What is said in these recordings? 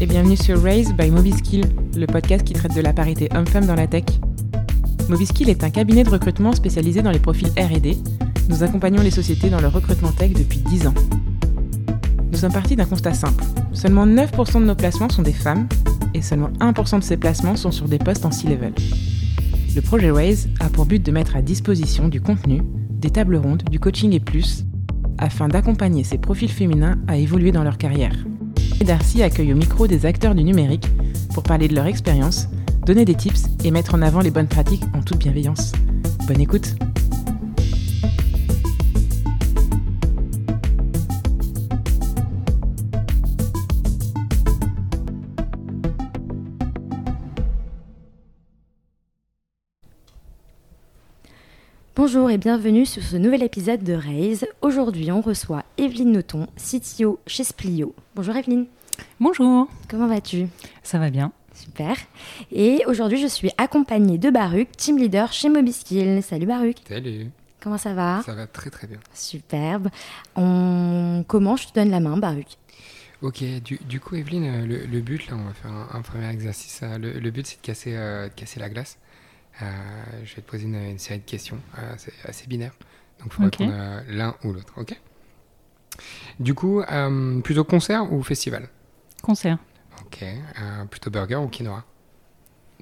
et bienvenue sur Raise by Mobiskill, le podcast qui traite de la parité homme-femme dans la tech. Mobiskill est un cabinet de recrutement spécialisé dans les profils R&D. Nous accompagnons les sociétés dans leur recrutement tech depuis 10 ans. Nous sommes partis d'un constat simple. Seulement 9% de nos placements sont des femmes et seulement 1% de ces placements sont sur des postes en C-level. Le projet Raise a pour but de mettre à disposition du contenu, des tables rondes, du coaching et plus, afin d'accompagner ces profils féminins à évoluer dans leur carrière. Darcy accueille au micro des acteurs du numérique pour parler de leur expérience, donner des tips et mettre en avant les bonnes pratiques en toute bienveillance. Bonne écoute Bonjour et bienvenue sur ce nouvel épisode de Raise. Aujourd'hui, on reçoit Evelyne Noton, CTO chez Splio. Bonjour Evelyne. Bonjour. Comment vas-tu? Ça va bien. Super. Et aujourd'hui, je suis accompagnée de Baruch, team leader chez Mobiskill. Salut Baruch. Salut. Comment ça va? Ça va très très bien. Superbe. On commence, je te donne la main, Baruch? Ok, du, coup, Evelyne, le, but, là, on va faire un, premier exercice. Le, le but, c'est de casser, euh, de casser la glace. Euh, je vais te poser une, série de questions. Euh, c'est assez binaire. Donc, il faut répondre euh, l'un ou l'autre. OK? Du coup, plutôt concert ou festival? Concert. Ok. plutôt burger ou quinoa?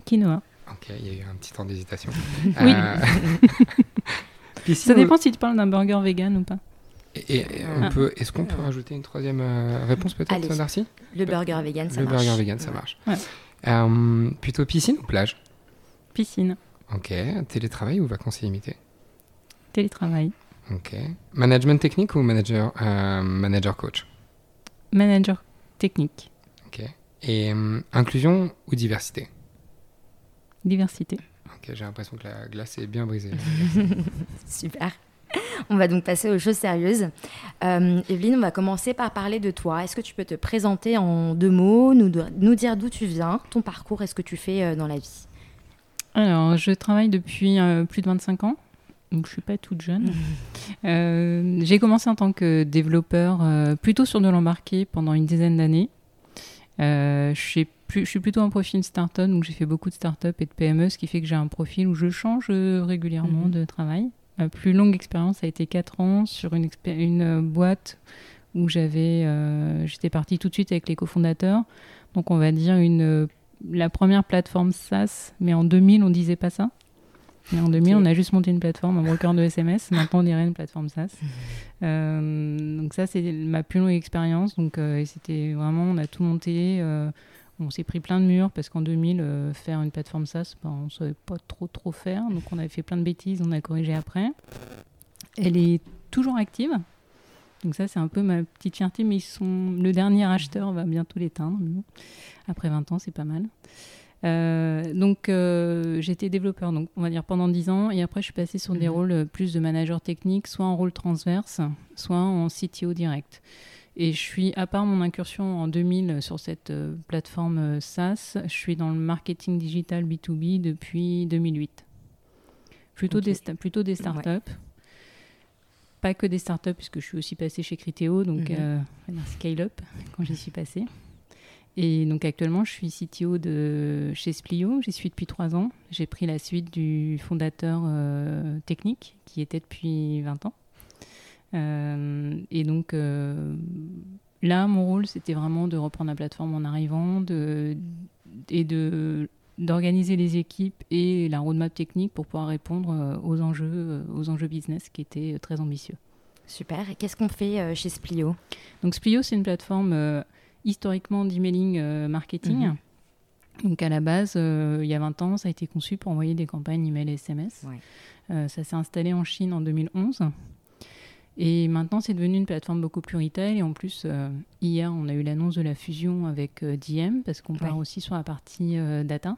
Quinoa. Ok, il y a eu un petit temps d'hésitation. oui. Ça dépend si tu parles d'un burger vegan ou pas. Et, on peut, est-ce qu'on peut rajouter une troisième réponse peut-être, Darcy? Le burger vegan, ça le marche. Le burger vegan, ça marche. plutôt piscine ou plage? Piscine. Ok. Télétravail ou vacances illimitées? Télétravail. Ok. Management technique ou manager, euh, manager coach? Manager technique. Ok. Et euh, inclusion ou diversité? Diversité. Ok, j'ai l'impression que la glace est bien brisée. Super. On va donc passer aux choses sérieuses. Euh, Evelyne, on va commencer par parler de toi. Est-ce que tu peux te présenter en deux mots, nous, nous dire d'où tu viens, ton parcours et ce que tu fais euh, dans la vie? Alors, je travaille depuis euh, plus de 25 ans, donc je suis pas toute jeune. Euh, j'ai commencé en tant que développeur euh, plutôt sur de l'embarqué pendant une dizaine d'années. je, suis plutôt un profil startup, donc j'ai fait beaucoup de startups et de PME, ce qui fait que j'ai un profil où je change régulièrement mhm. de travail. Ma plus longue expérience a été 4 ans sur une, une boîte où j'avais, j'étais partie tout de suite avec les cofondateurs. Donc on va dire une la première plateforme SaaS, mais en 2000, on disait pas ça. Mais en 2000, on a juste monté une plateforme, un broker de SMS. Maintenant, on dirait une plateforme SaaS. Euh, donc ça, c'est ma plus longue expérience. Donc euh, c'était vraiment, on a tout monté. Euh, on s'est pris plein de murs parce qu'en 2000, faire une plateforme SaaS, ben, on ne savait pas trop trop faire. Donc on avait fait plein de bêtises, on a corrigé après. Elle est toujours active. Donc ça, c'est un peu ma petite fierté, mais ils sont... le dernier acheteur va bientôt l'éteindre. Après 20 ans, c'est pas mal. Euh, donc euh, j'étais développeur, donc on va dire pendant 10 ans, et après je suis passée sur des mhm. rôles euh, plus de manager technique, soit en rôle transverse, soit en CTO direct. Et je suis, à part mon incursion en 2000 sur cette plateforme SaaS, je suis dans le marketing digital B2B depuis 2008. Plutôt, des, plutôt des startups pas que des startups, puisque je suis aussi passée chez Criteo, donc mhm. euh, scale-up, quand j'y suis passée. Et donc actuellement, je suis CTO de chez Splio. J'y suis depuis trois ans. J'ai pris la suite du fondateur euh, technique, qui était depuis 20 ans. Euh, et donc là, mon rôle, c'était vraiment de reprendre la plateforme en arrivant de, et de d'organiser les équipes et la roadmap technique pour pouvoir répondre euh, aux enjeux, euh, aux enjeux business qui étaient euh, très ambitieux. Super. Et qu'est-ce qu'on fait chez Splio? Donc Splio, c'est une plateforme historiquement d'emailing marketing. Mhm. Donc à la base, il y a 20 ans, ça a été conçu pour envoyer des campagnes email et SMS. ça s'est installé en Chine en 2011. Et maintenant, c'est devenu une plateforme beaucoup plus retail. Et en plus, hier, on a eu l'annonce de la fusion avec DM, parce qu'on part aussi sur la partie data.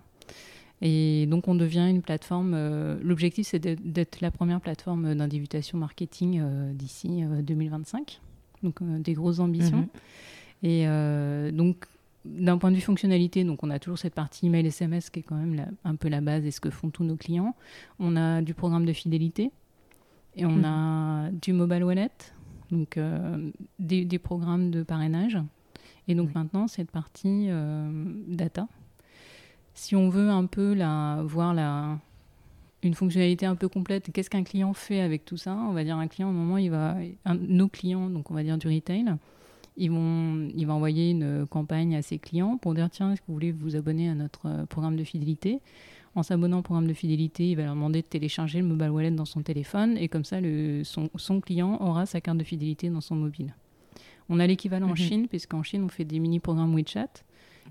Et donc, on devient une plateforme. Euh, l'objectif, c'est d'être la première plateforme d'individuation marketing euh, d'ici 2025. Euh, donc, des grosses ambitions. Mhm. Et donc, d'un point de vue fonctionnalité, donc on a toujours cette partie email SMS qui est quand même un peu la base et ce que font tous nos clients. On a du programme de fidélité et on mhm. a du mobile wallet, donc des, des, programmes de parrainage. Et donc maintenant, cette partie data, si on veut un peu la, voir la, une fonctionnalité un peu complète, qu'est-ce qu'un client fait avec tout ça? On va dire un client, au moment, il va, nos clients, donc on va dire du retail, ils vont, il va envoyer une campagne à ses clients pour dire tiens, est-ce que vous voulez vous abonner à notre euh, programme de fidélité? En s'abonnant au programme de fidélité, il va leur demander de télécharger le mobile wallet dans son téléphone et comme ça, le, son, son client aura sa carte de fidélité dans son mobile. On a l'équivalent en mhm. Chine, puisqu'en Chine, on fait des mini-programmes WeChat.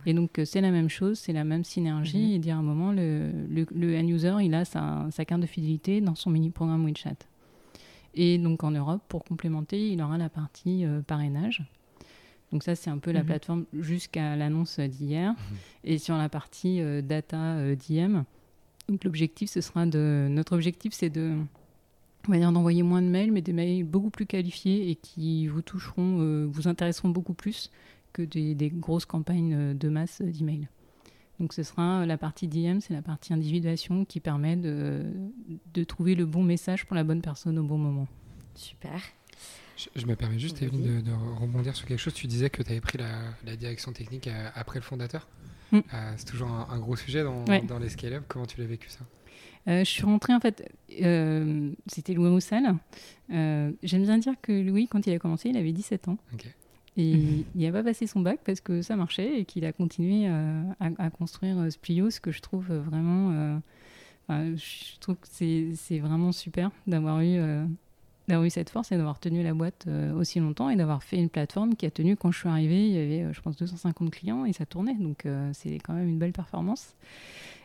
Et donc, euh, c'est la même chose, c'est la même synergie. Mhm. Et dire à un moment, le, le, end-user, il a sa, sa, carte de fidélité dans son mini-programme WeChat. Et donc, en Europe, pour complémenter, il aura la partie euh, parrainage. Donc ça, c'est un peu la mhm. plateforme jusqu'à l'annonce d'hier. Et sur la partie euh, data d'IM, donc l'objectif, ce sera de... Notre objectif, c'est de... On va dire d'envoyer moins de mails, mais des mails beaucoup plus qualifiés et qui vous toucheront, vous intéresseront beaucoup plus que des, grosses campagnes euh, de masse d'emails. Donc ce sera la partie DM, c'est la partie individuation qui permet de, de, trouver le bon message pour la bonne personne au bon moment. Super. Je, me permets juste, Evelyne, de, rebondir sur quelque chose. Tu disais que tu avais pris la, la, direction technique euh, après le fondateur? Mm. Euh, c'est toujours un, gros sujet dans, dans les scale-up. Comment tu l'as vécu ça? Je suis rentrée en fait, c'était Louis Roussel. J'aime bien dire que Louis, quand il a commencé, il avait 17 ans. Et il n'a pas passé son bac parce que ça marchait et qu'il a continué euh, à, construire euh, Splio, ce que je trouve vraiment. Euh, je trouve que c'est vraiment super d'avoir eu, d'avoir eu cette force et d'avoir tenu la boîte aussi longtemps et d'avoir fait une plateforme qui a tenu quand je suis arrivée. Il y avait, je pense, 250 clients et ça tournait. Donc c'est quand même une belle performance.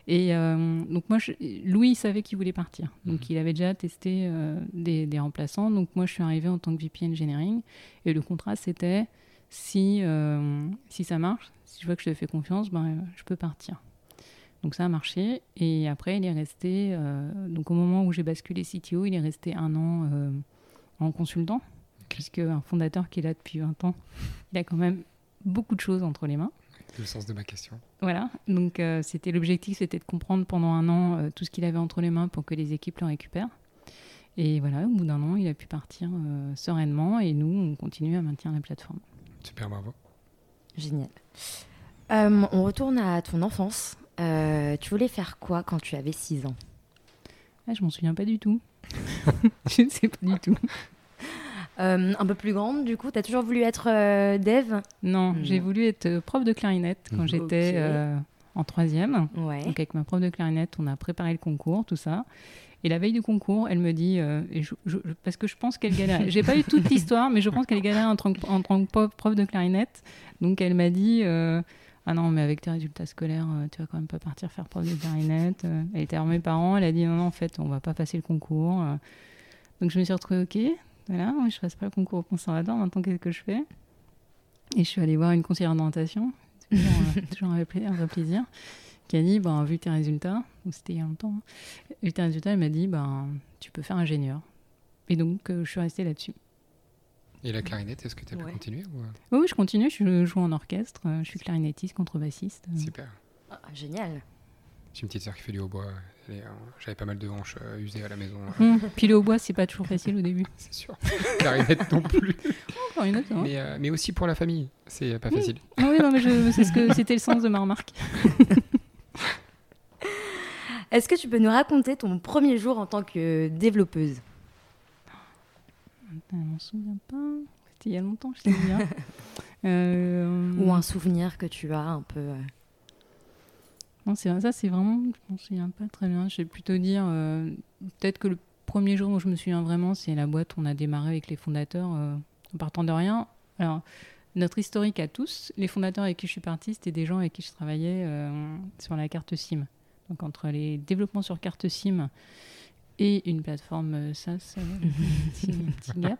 Et donc moi, Louis savait qu'il voulait partir. Donc mhm. il avait déjà testé des, des, remplaçants. Donc moi, je suis arrivée en tant que VP Engineering. Et le contrat, c'était si, euh, si ça marche, si je vois que je te fais confiance, ben, je peux partir. Donc ça a marché. Et après, il est resté, euh, donc au moment où j'ai basculé CTO, il est resté un an euh, en consultant, puisque un fondateur qui est là depuis 20 ans, il a quand même beaucoup de choses entre les mains. Le sens de ma question. Voilà, donc c'était l'objectif, c'était de comprendre pendant un an tout ce qu'il avait entre les mains pour que les équipes le récupèrent. Et voilà, au bout d'un an, il a pu partir sereinement et nous, on continue à maintenir la plateforme. Super, bravo. Génial. Euh, on retourne à ton enfance. Euh, tu voulais faire quoi quand tu avais 6 ans? Ah, Je m'en souviens pas du tout. je ne sais pas du tout. Euh, un peu plus grande, du coup, tu as toujours voulu être dev? Non, j'ai voulu être prof de clarinette quand j'étais en troisième. Ouais. Donc avec ma prof de clarinette, on a préparé le concours, tout ça. Et la veille du concours, elle me dit, euh, et parce que je pense qu'elle galère, j'ai pas eu toute l'histoire, mais je pense qu'elle galère en tant, que, en tant que prof de clarinette. Donc elle m'a dit, euh, ah non, mais avec tes résultats scolaires, euh, tu vas quand même pas partir faire prof de clarinette. Elle était à mes parents, elle a dit, non, non, en fait, on va pas passer le concours. Donc je me suis retrouvée, ok, voilà, je passe pas le concours au conservatoire, maintenant qu'est-ce que je fais? Et je suis allée voir une conseillère d'orientation, toujours, toujours un, vrai plaisir qui a dit, ben, vu tes résultats, c'était il y a longtemps, hein, vu tes résultats, elle m'a dit, ben, tu peux faire ingénieur. Et donc, euh, je suis restée là-dessus. Et la clarinette, est-ce que tu as pu continuer ou... Oui, je continue, je joue en orchestre, euh, je suis clarinettiste, contrebassiste. Super. Ah, génial. J'ai une petite sœur qui fait du hautbois. J'avais pas mal de hanches euh, usées à la maison. Hum, puis le hautbois, c'est pas toujours facile au début. c'est sûr. Clarinette non plus. Clarinette, hein. mais, mais, aussi pour la famille, c'est pas facile. Ah oui, non, mais c'est ce que c'était le sens de ma remarque. Est-ce que tu peux nous raconter ton premier jour en tant que développeuse? Je m'en souviens pas. C'était il y a longtemps, je sais bien. euh... Ou un souvenir que tu as un peu. Euh. Non, c'est ça, c'est vraiment. Je m'en souviens pas très bien. Je vais plutôt dire. Euh, peut-être que le premier jour où je me souviens vraiment, c'est la boîte où on a démarré avec les fondateurs euh, en partant de rien. Alors, notre historique à tous, les fondateurs avec qui je suis partie, c'était des gens avec qui je travaillais sur la carte SIM. Donc entre les développements sur carte SIM et une plateforme euh, SaaS, euh, petit, gap.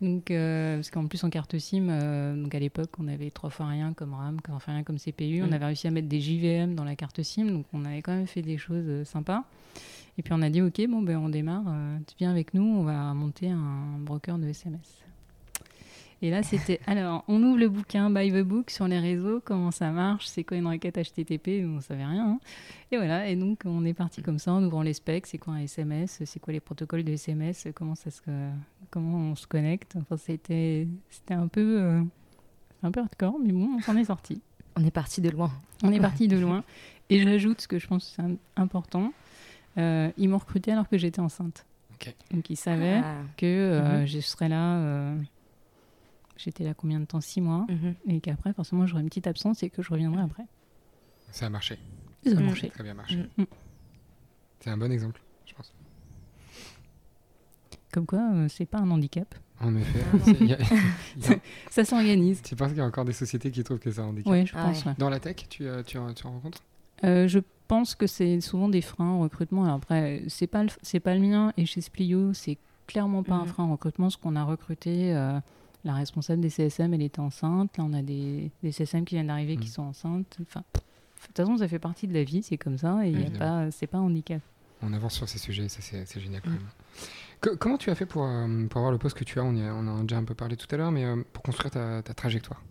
Donc, euh, parce qu'en plus en carte SIM, donc à l'époque, on avait trois fois rien comme RAM, trois fois rien comme CPU. On mm. avait réussi à mettre des JVM dans la carte SIM, donc on avait quand même fait des choses sympas. Et puis on a dit, ok, bon ben on démarre, tu viens avec nous, on va monter un broker de SMS. Et là, c'était alors, on ouvre le bouquin Buy the Book sur les réseaux, comment ça marche, c'est quoi une requête HTTP, on savait rien. Hein. Et voilà, et donc on est parti comme ça en ouvrant les specs, c'est quoi un SMS, c'est quoi les protocoles de SMS, comment, ça se, comment on se connecte. Enfin, c'était, c'était un peu. Euh, un peu hardcore, mais bon, on s'en est sorti. On est parti de loin. On est parti de loin. Et j'ajoute ce que je pense c'est important. Euh, ils m'ont recruté alors que j'étais enceinte. Donc ils savaient Ah. que euh, Mhm. je serais là. J'étais là combien de temps? Six mois. Mhm. Et qu'après, forcément, j'aurais une petite absence et que je reviendrai après. Ça a marché. Ça a Mm. marché. Très bien marché. Mm. Mm. C'est un bon exemple, je pense. Comme quoi, euh, c'est pas un handicap. En effet. Ah y a- y a- Ça s'organise. tu penses qu'il y a encore des sociétés qui trouvent que c'est un handicap? Oui, je Ah pense. ouais. ouais. Dans la tech, tu, euh, tu, en- tu en rencontres? Euh, je pense que c'est souvent des freins au recrutement. Alors après, c'est pas le, c'est pas le mien et chez Splio, c'est clairement pas un Mhm. frein au recrutement. Ce qu'on a recruté, euh, la responsable des CSM, elle était enceinte. Là, on a des, des CSM qui viennent d'arriver qui Mhm. sont enceintes. Enfin, de toute façon, ça fait partie de la vie, c'est comme ça et Évidemment. pas, c'est pas un handicap. On avance sur ces sujets, ça c'est génial quand Mm. même. Co- comment tu as fait pour, euh, pour avoir le poste que tu as? On, y a on en a déjà un peu parlé tout à l'heure, mais euh, pour construire ta, ta trajectoire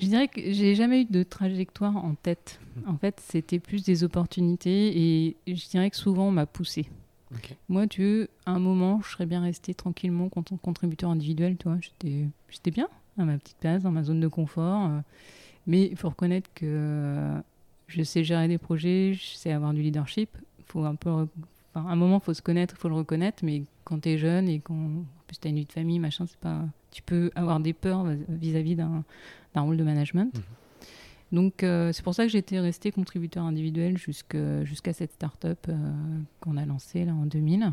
Je dirais que j'ai jamais eu de trajectoire en tête. Mhm. En fait, c'était plus des opportunités et je dirais que souvent on m'a poussé. Ok. Moi, tu veux, à un moment, je serais bien resté tranquillement contributeur individuel, tu vois. J'étais, bien à ma petite place, dans ma zone de confort. euh, mais il faut reconnaître que euh, je sais gérer des projets, je sais avoir du leadership. faut un peu, enfin, à un moment, il faut se connaître, il faut le reconnaître. Mais quand tu es jeune et quand en plus tu as une vie de famille, machin, c'est pas, tu peux avoir des peurs vis-à-vis d'un, rôle de management. Mhm. Donc euh, c'est pour ça que j'étais resté contributeur individuel jusqu'à cette start-up euh, qu'on a lancée là en 2000.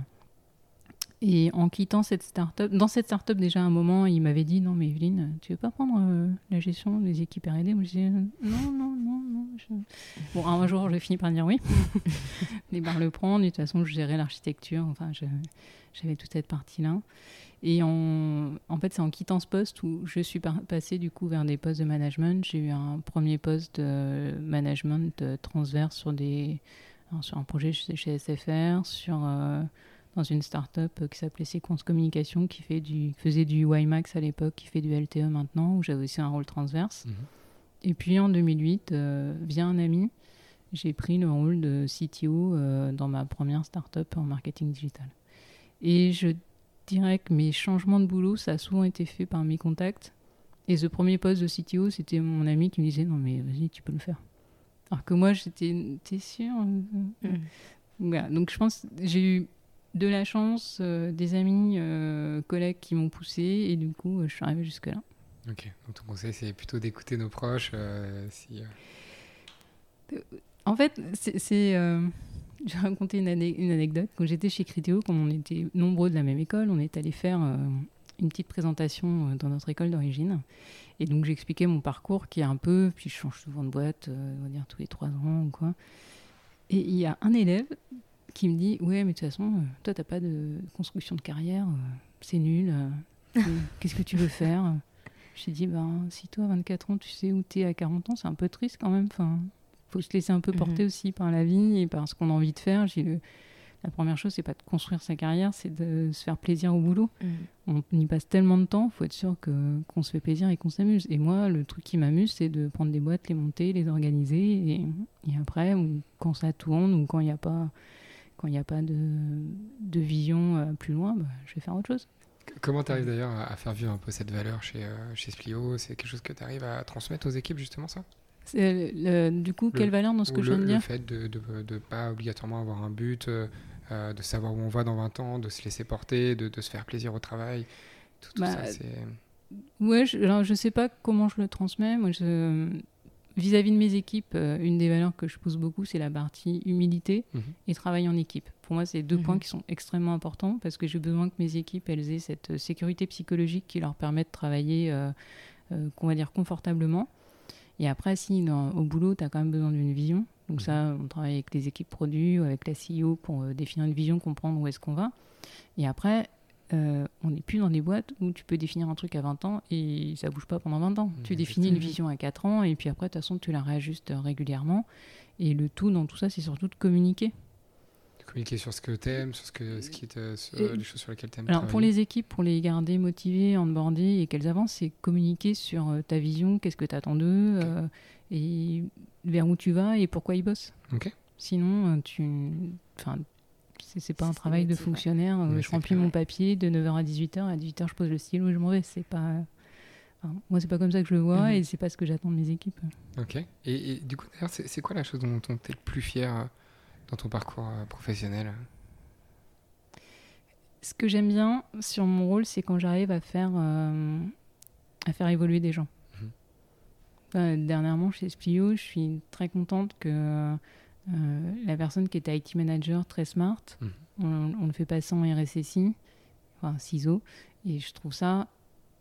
Et en quittant cette start-up, dans cette start-up déjà à un moment, il m'avait dit non mais Evelyne, tu veux pas prendre euh, la gestion des équipes R&D Moi je disais non non non non. je- Bon un jour j'ai fini par dire oui. Les barres le prendre. De toute façon je gérais l'architecture. Enfin je- j'avais toute cette partie là. Et en, en fait, c'est en quittant ce poste où je suis passée du coup vers des postes de management. J'ai eu un premier poste de management transverse sur, des, sur un projet chez, SFR, sur, euh, dans une start-up euh, qui s'appelait Séquence Communication, qui fait du, faisait du WiMAX à l'époque, qui fait du LTE maintenant, où j'avais aussi un rôle transverse. Mhm. Et puis en 2008, euh, via un ami, j'ai pris le rôle de CTO euh, dans ma première start-up en marketing digital. Et je dirais que mes changements de boulot, ça a souvent été fait par mes contacts. Et ce premier poste de CTO, c'était mon ami qui me disait Non, mais vas-y, tu peux le faire. Alors que moi, j'étais T'es sûr Mhm. Voilà. Donc je pense que j'ai eu de la chance, euh, des amis, euh, collègues qui m'ont poussé, et du coup, euh, je suis arrivée jusque-là. Ok. Donc ton conseil, c'est plutôt d'écouter nos proches. euh, si, euh, En fait, c'est. Je vais raconter une, ane- une anecdote. Quand j'étais chez Criteo, comme on était nombreux de la même école, on est allé faire euh, une petite présentation euh, dans notre école d'origine. Et donc j'expliquais mon parcours qui est un peu. Puis je change souvent de boîte, euh, on va dire tous les trois ans ou quoi. Et il y a un élève qui me dit Ouais, mais de toute façon, toi, t'as pas de construction de carrière, c'est nul. Qu'est-ce que tu veux faire? J'ai dit Ben, si toi, à 24 ans, tu sais où t'es à 40 ans, c'est un peu triste quand même. Enfin, faut se laisser un peu porter Mhm. aussi par la vie et par ce qu'on a envie de faire. J'ai le- La première chose, c'est pas de construire sa carrière, c'est de se faire plaisir au boulot. Mhm. On y passe tellement de temps, faut être sûr que qu'on se fait plaisir et qu'on s'amuse. Et moi, le truc qui m'amuse, c'est de prendre des boîtes, les monter, les organiser, et, et après, ou quand ça tourne, ou quand il n'y a pas, quand il n'y a pas de, de vision euh, plus loin, bah, je vais faire autre chose. Comment tu arrives d'ailleurs à, faire vivre un peu cette valeur chez, euh, chez Splio? C'est quelque chose que tu arrives à transmettre aux équipes, justement, ça? Le- du coup, Le- quelle valeur dans ce que je le, viens de le dire fait de ne pas obligatoirement avoir un but, euh, de savoir où on va dans 20 ans, de se laisser porter, de, de se faire plaisir au travail. Tout, tout Bah, ça, c'est. Ouais, je, alors je sais pas comment je le transmets. Moi, je, vis-à-vis de mes équipes, euh, une des valeurs que je pousse beaucoup, c'est la partie humilité Mhm. et travail en équipe. Pour moi, c'est deux Mhm. points qui sont extrêmement importants parce que j'ai besoin que mes équipes, elles aient cette euh, sécurité psychologique qui leur permet de travailler, euh, euh, qu'on va dire, confortablement. Et après, si dans- au boulot, tu as quand même besoin d'une vision. Donc ça, on travaille avec les équipes produits, avec la CEO pour euh, définir une vision, comprendre où est-ce qu'on va. Et après, euh, on n'est plus dans des boîtes où tu peux définir un truc à 20 ans et ça bouge pas pendant 20 ans. Mmh, tu définis une vision à 4 ans et puis après, de toute façon, tu la réajustes régulièrement. Et le tout dans tout ça, c'est surtout de communiquer. Communiquer sur ce que tu aimes, sur, ce que, ce qui te, sur Et- les choses sur lesquelles tu aimes Alors pour les équipes, pour les garder motivées, onboardées et qu'elles avancent, c'est communiquer sur euh, ta vision, qu'est-ce que tu attends d'eux euh, et vers où tu vas et pourquoi ils bossent. Ok. Sinon, euh, tu... Enfin, c'est c'est pas un travail de fonctionnaire. Ouais, je remplis mon papier de 9h à 18h. À 18h, je pose le stylo et je m'en vais. C'est pas... moi, c'est pas comme ça que je le vois et c'est pas ce que j'attends de mes équipes. Ok. Et, du coup, d'ailleurs, c'est quoi la chose dont tu es le plus fier dans ton parcours professionnel Ce que j'aime bien sur mon rôle, c'est quand j'arrive à faire à faire évoluer des gens. Mhm. dernièrement, chez Splio, je suis très contente que la personne qui était IT manager très smart, mhm. on, le fait passer en RSSI, enfin CISO, et je trouve ça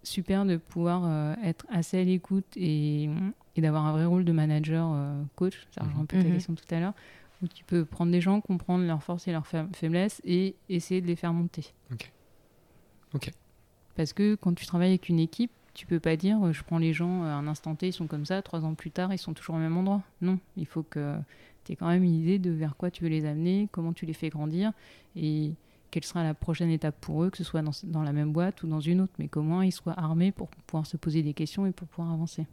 super de pouvoir euh, être assez à l'écoute et, et d'avoir un vrai rôle de manager euh, coach. Ça rejoint un peu ta mhm. question tout à l'heure, où tu peux prendre des gens, comprendre leurs forces et leurs faiblesses et essayer de les faire monter. Ok. Ok. Parce que quand tu travailles avec une équipe, tu peux pas dire je prends les gens à un instant T, ils sont comme ça, trois ans plus tard, ils sont toujours au même endroit. Non, il faut que tu aies quand même une idée de vers quoi tu veux les amener, comment tu les fais grandir et quelle sera la prochaine étape pour eux, que ce soit dans, la même boîte ou dans une autre, mais comment ils soient armés pour pouvoir se poser des questions et pour pouvoir avancer.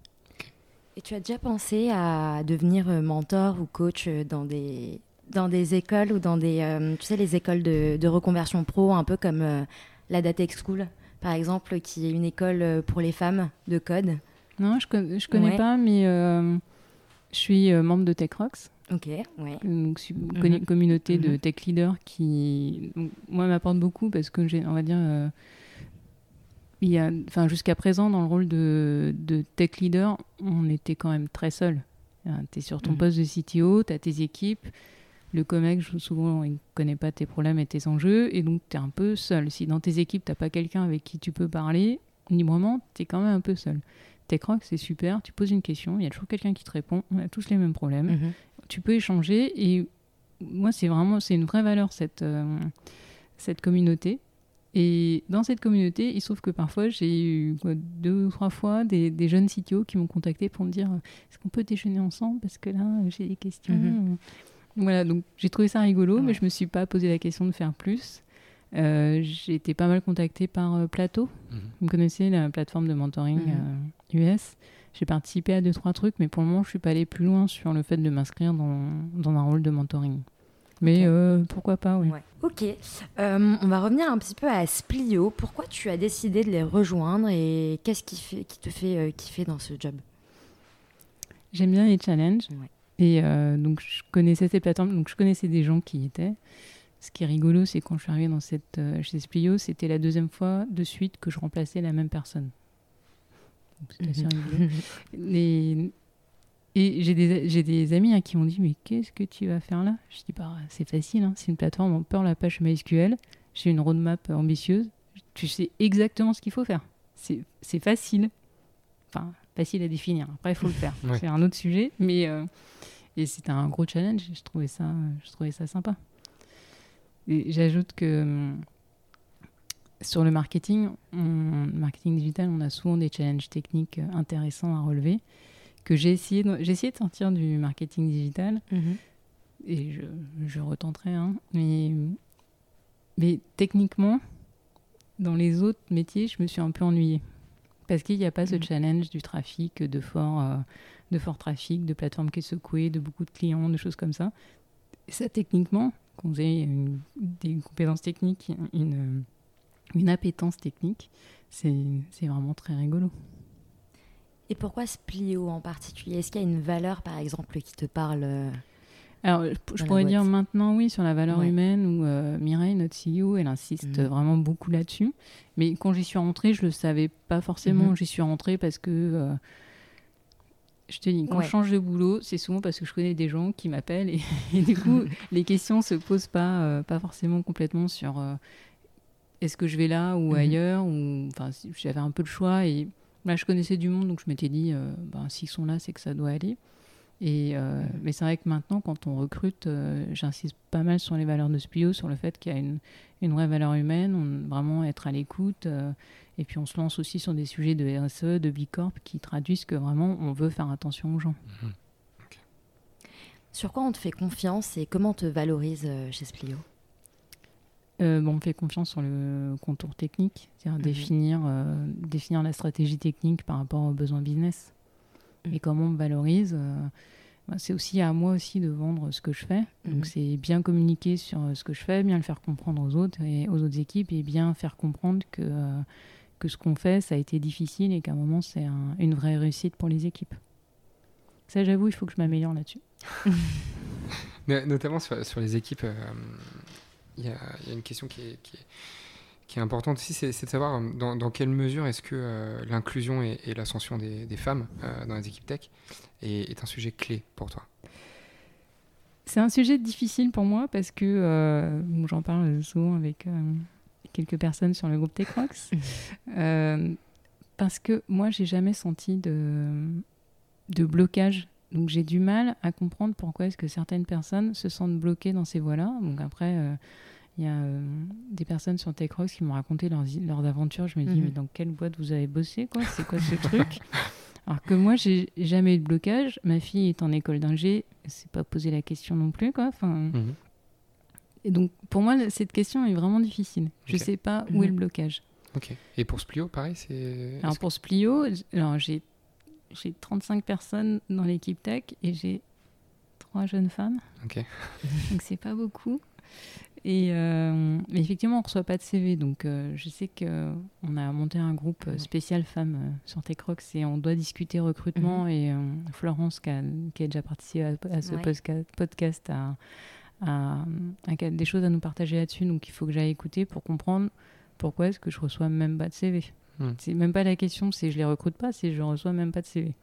Et tu as déjà pensé à devenir euh, mentor ou coach euh, dans des, dans des écoles ou dans des, euh, tu sais, les écoles de, reconversion pro, un peu comme la Datex School, par exemple, qui est une école pour les femmes de code? Non, je, ne connais pas, mais je suis membre de TechRox. Ok, ouais. Donc, une mhm. communauté de mhm. tech leaders qui, moi, m'apporte beaucoup parce que j'ai, on va dire, euh, il y a, enfin, jusqu'à présent, dans le rôle de, de, tech leader, on était quand même très seul. Tu es sur ton mhm. poste de CTO, tu as tes équipes. Le COMEX, souvent, il ne connaît pas tes problèmes et tes enjeux, et donc tu es un peu seul. Si dans tes équipes, tu pas quelqu'un avec qui tu peux parler librement, tu es quand même un peu seul. TechRock, c'est super, tu poses une question, il y a toujours quelqu'un qui te répond, on a tous les mêmes problèmes tu peux échanger. Et moi, c'est vraiment, c'est une vraie valeur, cette, euh, cette communauté. Et dans cette communauté, il se trouve que parfois, j'ai eu deux ou trois fois des, des jeunes CTO qui m'ont contacté pour me dire est-ce qu'on peut déjeuner ensemble? Parce que là, j'ai des questions. Mhm. Voilà, donc j'ai trouvé ça rigolo, mais je me suis pas posé la question de faire plus. Euh, j'ai été pas mal contactée par euh, Plateau. Mhm. Vous connaissez la plateforme de mentoring US. J'ai participé à deux, trois trucs, mais pour le moment, je suis pas allée plus loin sur le fait de m'inscrire dans, dans, un rôle de mentoring. Mais euh, pourquoi pas, oui. Ok. Euh, on va revenir un petit peu à Splio. Pourquoi tu as décidé de les rejoindre et qu'est-ce qui, fait, qui te fait euh, kiffer dans ce job? J'aime bien les challenges. Et donc, je connaissais ces plateformes, donc je connaissais des gens qui y étaient. Ce qui est rigolo, c'est quand je suis arrivée dans cette, chez Splio, c'était la deuxième fois de suite que je remplaçais la même personne. Mhm. Et j'ai des, des, amis hein, qui m'ont dit Mais qu'est-ce que tu vas faire là? Je dis bah, C'est facile, hein. c'est une plateforme, on peur la page MySQL. J'ai une roadmap ambitieuse. Tu sais exactement ce qu'il faut faire. C'est facile. Enfin, facile à définir. Après, il faut le faire. C'est un autre sujet. Mais euh, et c'était un gros challenge. Je trouvais ça, je trouvais ça sympa. Et j'ajoute que hum, sur le marketing, marketing digital, on a souvent des challenges techniques euh, intéressants à relever que j'ai essayé, de, j'ai essayé de sortir du marketing digital mhm. et je, je retenterai. Hein, mais, mais techniquement, dans les autres métiers, je me suis un peu ennuyée parce qu'il n'y a pas ce mhm. challenge du trafic, de fort, euh, de fort trafic, de plateformes qui est secouée, de beaucoup de clients, de choses comme ça. Et ça, techniquement, quand vous avez des compétences techniques, une une appétence technique. C'est vraiment très rigolo. Et pourquoi Splio en particulier? Est-ce qu'il y a une valeur, par exemple, qui te parle euh, alors, je pourrais dire maintenant, oui, sur la valeur humaine, où euh, Mireille, notre CEO, elle insiste mhm. vraiment beaucoup là-dessus. Mais quand j'y suis rentrée, je ne le savais pas forcément. Mhm. J'y suis rentrée parce que, euh, je te dis, quand je change de boulot, c'est souvent parce que je connais des gens qui m'appellent et, et, du coup, les questions ne se posent pas, pas forcément complètement sur est-ce que je vais là ou mhm. ailleurs ou enfin j'avais un peu le choix et là je connaissais du monde donc je m'étais dit euh, ben, s'ils sont là c'est que ça doit aller. Et euh, mais c'est vrai que maintenant quand on recrute euh, j'insiste pas mal sur les valeurs de Spio sur le fait qu'il y a une, une, vraie valeur humaine on, vraiment être à l'écoute et puis on se lance aussi sur des sujets de RSE de Bicorp qui traduisent que vraiment on veut faire attention aux gens. Mhm. sur quoi on te fait confiance et comment on te valorise chez Splio euh, bon, on fait confiance sur le contour technique, c'est-à-dire mhm. définir, euh, définir la stratégie technique par rapport aux besoins business. Mhm. Et comment on valorise, euh, bah, c'est aussi à moi aussi de vendre ce que je fais. Donc mhm. c'est bien communiquer sur ce que je fais, bien le faire comprendre aux autres et aux autres équipes et bien faire comprendre que, que ce qu'on fait, ça a été difficile et qu'à un moment, c'est une vraie réussite pour les équipes. Ça, j'avoue, il faut que je m'améliore là-dessus. Notamment sur, sur les équipes, il y, y, a une question qui est, qui est, qui est importante aussi, c'est de savoir dans, dans quelle mesure est-ce que l'inclusion et, et l'ascension des, des, femmes dans les équipes tech est, est, un sujet clé pour toi? C'est un sujet difficile pour moi parce que euh, j'en parle souvent avec euh, quelques personnes sur le groupe TechRox. euh, parce que moi, j'ai jamais senti de, de blocage. Donc j'ai du mal à comprendre pourquoi est-ce que certaines personnes se sentent bloquées dans ces voies-là. Donc après, il euh, y a euh, des personnes sur TechRox qui m'ont raconté leurs, leurs aventures. Je me dis, mm -hmm. mais dans quelle boîte vous avez bossé quoi? C'est quoi ce truc? Alors que moi, j'ai jamais eu de blocage. Ma fille est en école d'ingé, c'est pas posé la question non plus, quoi. Enfin, mm -hmm. Et donc, pour moi, cette question est vraiment difficile. Je okay. sais pas où mm -hmm. est le blocage. Ok. Et pour Splio, pareil, c'est. Alors pour Splio, j'ai j'ai 35 personnes dans l'équipe tech et j'ai trois jeunes femmes. Ok. donc c'est pas beaucoup. Et euh, effectivement, on ne reçoit pas de CV. Donc, euh, je sais qu'on a monté un groupe spécial femmes euh, sur TechRox et on doit discuter recrutement. Mm -hmm. Et euh, Florence, qui a, qui a, déjà participé à, à ce ouais. podcast, a, a, a, des choses à nous partager là-dessus. Donc, il faut que j'aille écouter pour comprendre pourquoi est-ce que je reçois même pas de CV. Mm. C'est même pas la question, c'est je les recrute pas, c'est je reçois même pas de CV.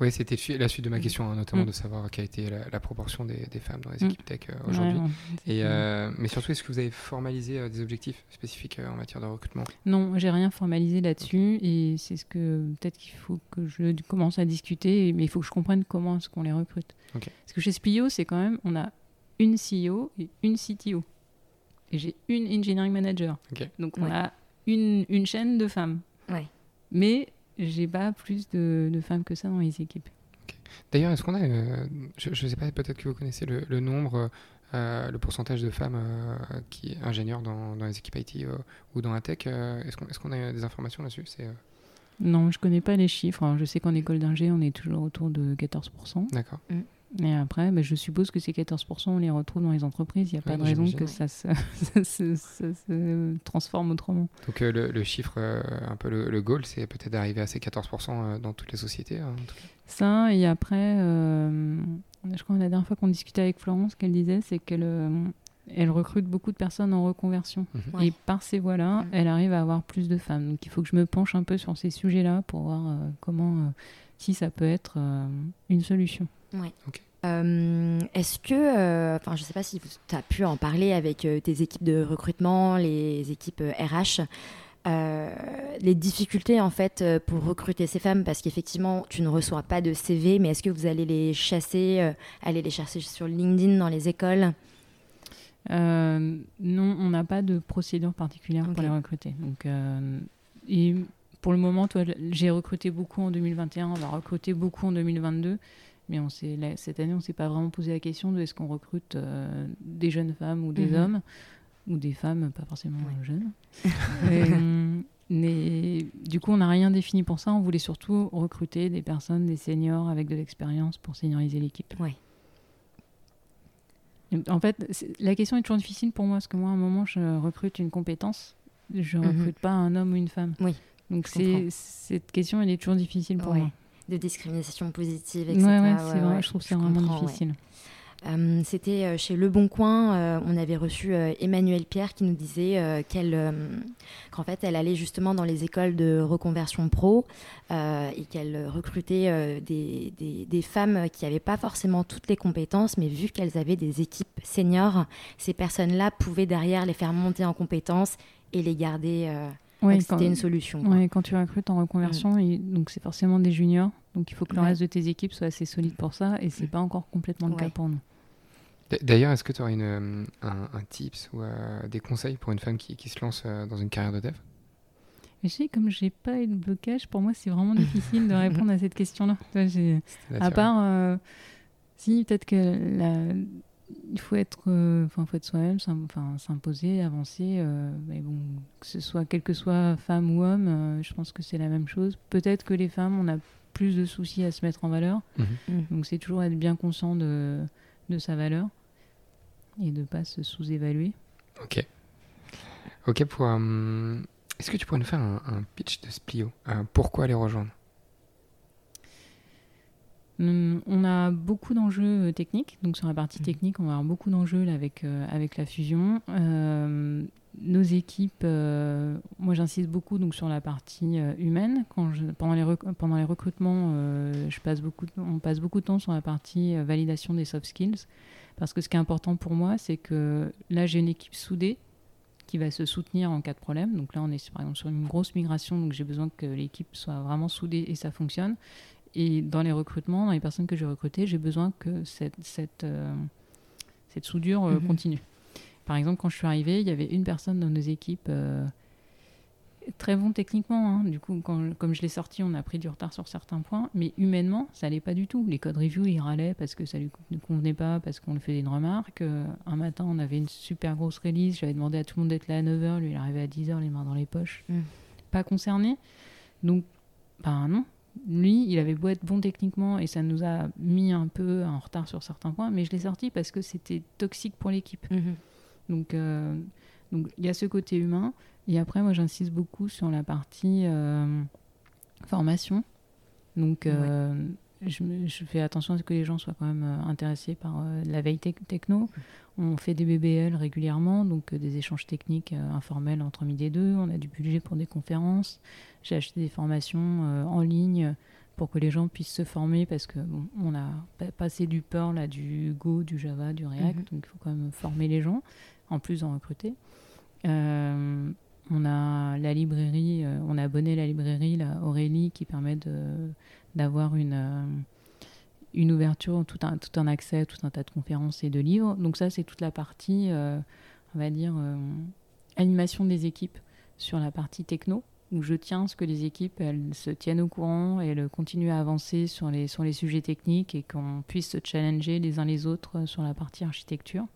Oui, c'était la suite de ma question, hein, notamment mmh. de savoir quelle a été la, la proportion des, des, femmes dans les équipes tech euh, aujourd'hui. Ouais, euh, mais surtout, est-ce que vous avez formalisé euh, des objectifs spécifiques en matière de recrutement? Non, j'ai rien formalisé là-dessus et c'est ce que peut-être qu'il faut que je commence à discuter, mais il faut que je comprenne comment est-ce qu'on les recrute. Okay. Parce que chez Splio, c'est quand même, on a une CEO et une CTO. Et j'ai une engineering manager. Okay. Donc on ouais. a une, une chaîne de femmes. Ouais. Mais j'ai pas plus de, de, femmes que ça dans les équipes. Okay. D'ailleurs, est-ce qu'on a, euh, je ne sais pas, peut-être que vous connaissez le, le nombre, euh, le pourcentage de femmes euh, qui ingénieurs dans, dans, les équipes IT ou dans la tech. est-ce qu'on est qu'on a des informations là-dessus? Non, je connais pas les chiffres. je sais qu'en école d'ingé, on est toujours autour de 14%. D'accord. Mm. Et après, bah, je suppose que ces 14%, on les retrouve dans les entreprises. Il n'y a pas de raison que ça se, ça, se, ça se, transforme autrement. Donc euh, le, le, chiffre, euh, un peu le, le goal, c'est peut-être d'arriver à ces 14% dans toutes les sociétés. Hein, en tout cas. Ça, et après, euh, je crois que la dernière fois qu'on discutait avec Florence, ce qu'elle disait, c'est qu'elle elle recrute beaucoup de personnes en reconversion. Mhm. Ouais. Et par ces voies-là, elle arrive à avoir plus de femmes. Donc il faut que je me penche un peu sur ces sujets-là pour voir comment, si ça peut être une solution. Ouais. Okay. Euh, Est-ce que, enfin, euh, je ne sais pas si tu as pu en parler avec euh, tes équipes de recrutement, les équipes RH, euh, les difficultés en fait pour recruter ces femmes, parce qu'effectivement, tu ne reçois pas de CV, mais est-ce que vous allez les chasser, euh, aller les chercher sur LinkedIn dans les écoles? Non, on n'a pas de procédure particulière okay. pour les recruter. Donc, et pour le moment, j'ai recruté beaucoup en 2021, on va recruter beaucoup en 2022. Mais on là, cette année, on ne s'est pas vraiment posé la question de est-ce qu'on recrute euh, des jeunes femmes ou des Mhm. mmh. hommes, ou des femmes pas forcément Ouais. jeunes. Et, mais du coup, on n'a rien défini pour ça. On voulait surtout recruter des personnes, des seniors avec de l'expérience pour senioriser l'équipe. Ouais. En fait, la question est toujours difficile pour moi parce que moi, à un moment, je recrute une compétence. Je ne Mhm. recrute pas un homme ou une femme. Oui, Donc cette question, elle est toujours difficile pour Ouais. moi. De discrimination positive, etc. ouais, c'est vrai, je trouve ça vraiment difficile. Euh, C'était euh, chez Le Bon Coin, euh, on avait reçu euh, Emmanuel Pierre qui nous disait qu'elle, qu'en fait, elle allait justement dans les écoles de reconversion pro et qu'elle recrutait des, des, des femmes qui n'avaient pas forcément toutes les compétences, mais vu qu'elles avaient des équipes seniors, ces personnes-là pouvaient derrière les faire monter en compétences et les garder. Ouais, donc quand, c'était une solution. quoi. ouais, quand tu recrutes en reconversion, et donc c'est forcément des juniors. Donc il faut que le Ouais. reste de tes équipes soit assez solide pour ça. Et c'est pas encore complètement le cas pour nous. D'ailleurs, est-ce que tu aurais une, euh, un, un tips ou euh, des conseils pour une femme qui, qui se lance euh, dans une carrière de dev? Mais je sais, comme j'ai pas eu de blocage, pour moi c'est vraiment difficile de répondre à cette question-là. À part, euh, si peut-être que la- il faut être, euh, enfin, faut être soi-même, enfin, s'imposer, avancer. euh, mais bon, que ce soit quel que soit femme ou homme, euh, je pense que c'est la même chose. Peut-être que les femmes, on a plus de soucis à se mettre en valeur. Mhm. Mm. Donc c'est toujours être bien conscient de, de sa valeur et de pas se sous-évaluer. Ok. Ok, pour, Est-ce que tu pourrais nous faire un, pitch de Splio? Pourquoi les rejoindre? On a beaucoup d'enjeux techniques, donc sur la partie mmh. technique, on va avoir beaucoup d'enjeux avec, avec la fusion nos équipes, euh, moi j'insiste beaucoup donc sur la partie euh, humaine. Quand je, pendant, les pendant les recrutements, euh, je passe beaucoup, on passe beaucoup de temps sur la partie validation des soft skills. Parce que ce qui est important pour moi, c'est que là j'ai une équipe soudée qui va se soutenir en cas de problème. Donc là on est par exemple sur une grosse migration, donc j'ai besoin que l'équipe soit vraiment soudée et ça fonctionne. Et dans les recrutements, dans les personnes que j'ai recrutées, j'ai besoin que cette, cette, cette soudure mm-hmm. continue. Par exemple, quand je suis arrivée, il y avait une personne dans nos équipes euh, très bon techniquement. Hein. Du coup, quand, comme je l'ai sorti, on a pris du retard sur certains points. Mais humainement, ça allait pas du tout. Les codes review, il râlait parce que ça lui ne convenait pas, parce qu'on lui faisait une remarque. Euh, un matin, on avait une super grosse release. J'avais demandé à tout le monde d'être là à 9h. Lui, il arrivait à 10h, les mains dans les poches. Mm. Pas concerné. Donc, ben non. Lui, il avait beau être bon techniquement et ça nous a mis un peu en retard sur certains points, mais je l'ai sorti parce que c'était toxique pour l'équipe. Mm-hmm. Donc, euh, donc il y a ce côté humain. Et après, moi, j'insiste beaucoup sur la partie euh, formation. Donc, euh, je, je, fais attention à ce que les gens soient quand même intéressés par la veille techno. On fait des BBL régulièrement, donc des échanges techniques informels entre midi et deux. On a du budget pour des conférences. J'ai acheté des formations en ligne pour que les gens puissent se former parce que on a passé du Perl à du Go, du Java, du React, mhm. donc il faut quand même former les gens en plus d'en recruter. Euh, on a la librairie, euh, on a abonné la librairie, la Aurélie, qui permet d'avoir une, euh, une ouverture, tout un, tout un accès, tout un tas de conférences et de livres. Donc ça, c'est toute la partie, on va dire, animation des équipes sur la partie techno où je tiens ce que les équipes se tiennent au courant et elles continuent à avancer sur les, sur les sujets techniques et qu'on puisse se challenger les uns les autres sur la partie architecture.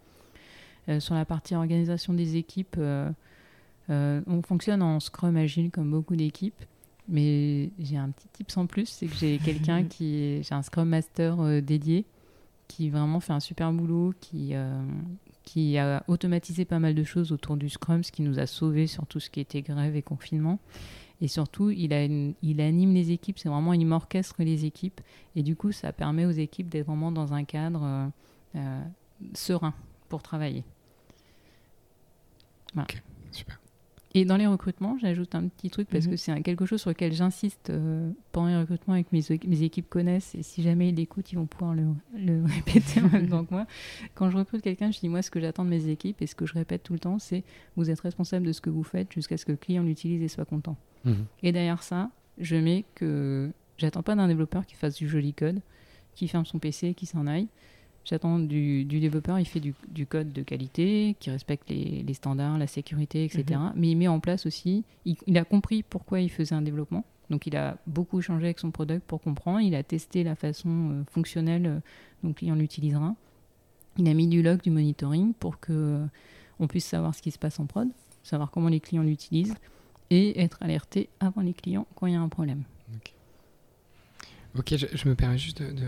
Euh, sur la partie organisation des équipes, euh, euh, on fonctionne en Scrum Agile comme beaucoup d'équipes. Mais j'ai un petit tip en plus, c'est que j'ai quelqu'un qui j'ai un Scrum Master dédié qui vraiment fait un super boulot, qui, qui a automatisé pas mal de choses autour du Scrum, ce qui nous a sauvés sur tout ce qui était grève et confinement. Et surtout, il, a il anime les équipes, c'est vraiment, il m'orchestre les équipes. Et du coup, ça permet aux équipes d'être vraiment dans un cadre serein pour travailler. Ok, super. Et dans les recrutements, j'ajoute un petit truc parce que mhm. c'est quelque chose sur lequel j'insiste euh, pendant les recrutements et que mes, mes, équipes connaissent. Et si jamais ils l'écoutent, ils vont pouvoir le, le répéter en même temps que moi. Quand je recrute quelqu'un, je dis moi ce que j'attends de mes équipes et ce que je répète tout le temps, c'est vous êtes responsable de ce que vous faites jusqu'à ce que le client l'utilise et soit content. Mhm. Et derrière ça, je mets que j'attends pas d'un développeur qui fasse du joli code, qui ferme son PC et qui s'en aille. J'attends du, développeur, il fait du, code de qualité, qui respecte les, standards, la sécurité, etc. Mhm. Mais il met en place aussi, il, a compris pourquoi il faisait un développement. Donc il a beaucoup échangé avec son product pour comprendre, il a testé la façon euh, fonctionnelle euh, dont le client l'utilisera. Il a mis du log, du monitoring pour que euh, on puisse savoir ce qui se passe en prod, savoir comment les clients l'utilisent et être alerté avant les clients quand il y a un problème. Ok, je, me permets juste de, de,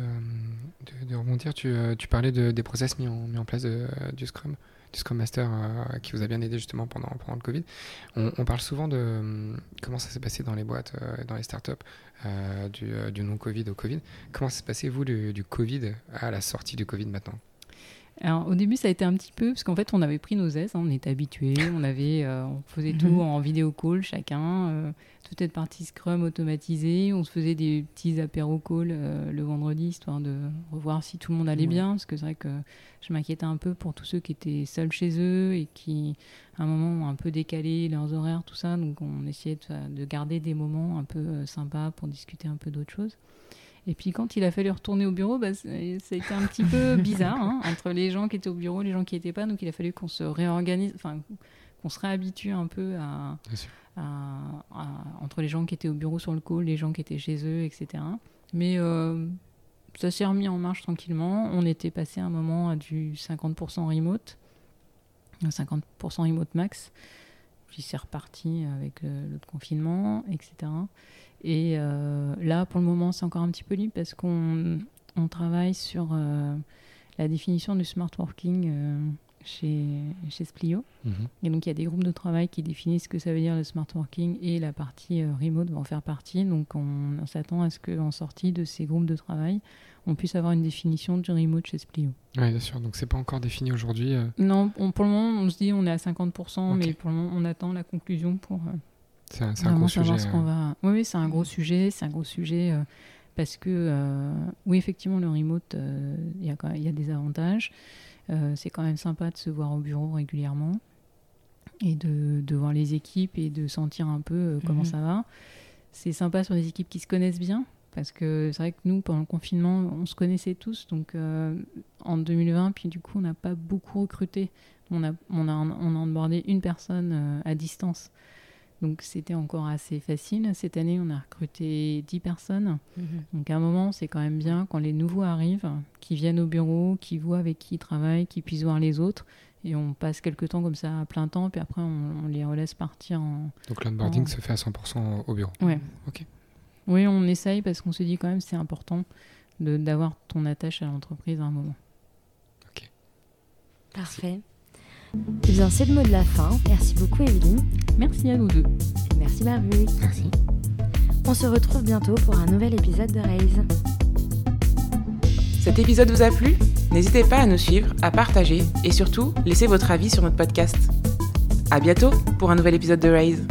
rebondir. Tu, euh, tu parlais des process mis en, en place du Scrum, du Scrum Master euh, qui vous a bien aidé justement pendant, pendant le Covid. On, parle souvent de hum, comment ça s'est passé dans les boîtes, euh, dans les startups, du, du non-Covid au Covid. Comment ça s'est passé, vous, du, du Covid à la sortie du Covid maintenant? Alors, au début, ça a été un petit peu, parce qu'en fait, on avait pris nos aises, hein, on était habitués, on, avait, euh, on faisait tout mhm. en vidéo call chacun, euh, toute cette partie Scrum automatisée, on se faisait des petits apéro calls euh, le vendredi, histoire de revoir si tout le monde allait bien, parce que c'est vrai que je m'inquiétais un peu pour tous ceux qui étaient seuls chez eux et qui, à un moment, ont un peu décalé leurs horaires, tout ça, donc on essayait de, de garder des moments un peu sympas pour discuter un peu d'autres choses. Et puis quand il a fallu retourner au bureau, bah, ça a été un petit peu bizarre hein, entre les gens qui étaient au bureau, les gens qui n'étaient pas. Donc il a fallu qu'on se réorganise, enfin qu'on se réhabitue un peu à, entre les gens qui étaient au bureau sur le call, les gens qui étaient chez eux, etc. Mais euh, ça s'est remis en marche tranquillement. On était passé un moment à du 50% remote, 50% remote max. Puis c'est reparti avec le, confinement, etc. Et euh, là, pour le moment, c'est encore un petit peu libre parce qu'on on travaille sur euh, la définition du smart working euh, chez, chez Splio. Mhm. Et donc, il y a des groupes de travail qui définissent ce que ça veut dire le smart working et la partie euh, remote va en faire partie. Donc, on, on s'attend à ce qu'en sortie de ces groupes de travail, on puisse avoir une définition du remote chez Splio. Oui, bien sûr. Donc, c'est pas encore défini aujourd'hui. euh, Non, on- pour le moment, on se dit on est à 50%, Ok. mais pour le moment, on attend la conclusion pour euh, c'est un, gros sujet. ce qu'on va. Oui, oui, c'est un gros sujet. C'est un gros sujet parce que, oui, effectivement, le remote, il y, y a des avantages. Euh, c'est quand même sympa de se voir au bureau régulièrement et de, de voir les équipes et de sentir un peu euh, comment Mhm. ça va. C'est sympa sur des équipes qui se connaissent bien. Parce que c'est vrai que nous, pendant le confinement, on se connaissait tous. Donc euh, en 2020, puis du coup, on n'a pas beaucoup recruté. On a, on a, on a onboardé une personne euh, à distance. Donc c'était encore assez facile. Cette année, on a recruté 10 personnes. Mhm. Donc à un moment, c'est quand même bien quand les nouveaux arrivent, qui viennent au bureau, qui voient avec qui ils travaillent, qui puissent voir les autres. Et on passe quelques temps comme ça à plein temps, puis après on, on les relaisse partir en... Donc, l'onboarding se fait à 100% au bureau. Ouais. Ok. Oui, on essaye parce qu'on se dit quand même c'est important de- d'avoir ton attache à l'entreprise à un moment. Parfait. Eh bien, c'est le mot de la fin. Merci beaucoup, Evelyne. Merci à nous deux. Et merci, Barbus. Merci. On se retrouve bientôt pour un nouvel épisode de Raise. Cet épisode vous a plu? N'hésitez pas à nous suivre, à partager et surtout, laissez votre avis sur notre podcast. À bientôt pour un nouvel épisode de Raise.